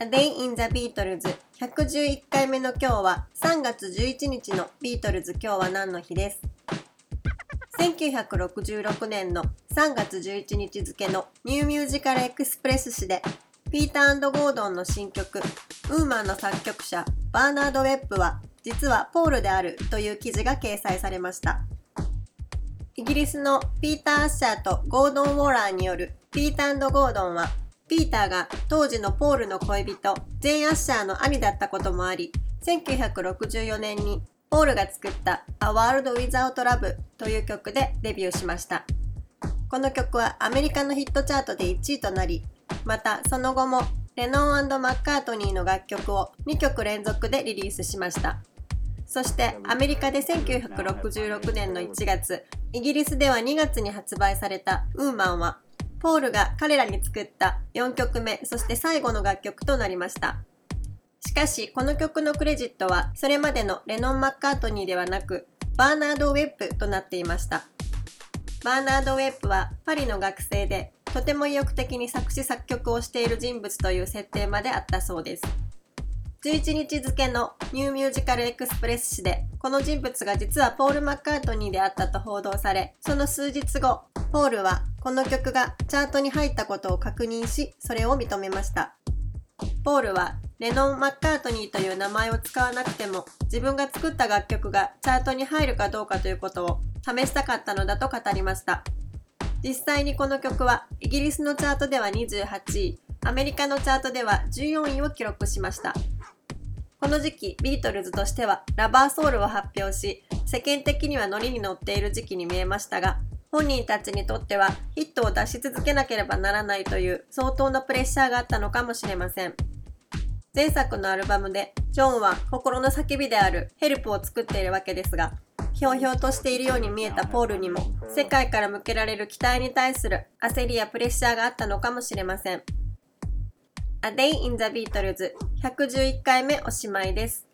A Day in the Beatles 111回目の今日は3月11日のビートルズ今日は何の日です。1966年の3月11日付のニューミュージカルエクスプレス誌でピーターゴードンの新曲ウーマンの作曲者バーナード・ウェッブは実はポールであるという記事が掲載されました。イギリスのピーター・アッシャーとゴードン・ウォーラーによるピーターゴードンはピーターが当時のポールの恋人、ジェーン・アッシャーの兄だったこともあり、1964年にポールが作った A World Without Love という曲でデビューしました。この曲はアメリカのヒットチャートで1位となり、またその後もレノンマッカートニーの楽曲を2曲連続でリリースしました。そしてアメリカで1966年の1月、イギリスでは2月に発売されたウーマンはポールが彼らに作った4曲目、そして最後の楽曲となりました。しかし、この曲のクレジットは、それまでのレノン・マッカートニーではなく、バーナード・ウェップとなっていました。バーナード・ウェップはパリの学生で、とても意欲的に作詞作曲をしている人物という設定まであったそうです。11日付のニューミュージカルエクスプレス誌で、この人物が実はポール・マッカートニーであったと報道され、その数日後、ポールはこの曲がチャートに入ったことを確認し、それを認めました。ポールはレノン・マッカートニーという名前を使わなくても自分が作った楽曲がチャートに入るかどうかということを試したかったのだと語りました。実際にこの曲はイギリスのチャートでは28位、アメリカのチャートでは14位を記録しました。この時期、ビートルズとしてはラバーソウルを発表し、世間的にはノリに乗っている時期に見えましたが、本人たちにとってはヒットを出し続けなければならないという相当なプレッシャーがあったのかもしれません。前作のアルバムでジョンは心の叫びであるヘルプを作っているわけですが、ひょうひょうとしているように見えたポールにも世界から向けられる期待に対する焦りやプレッシャーがあったのかもしれません。A Day in the Beatles 111回目おしまいです。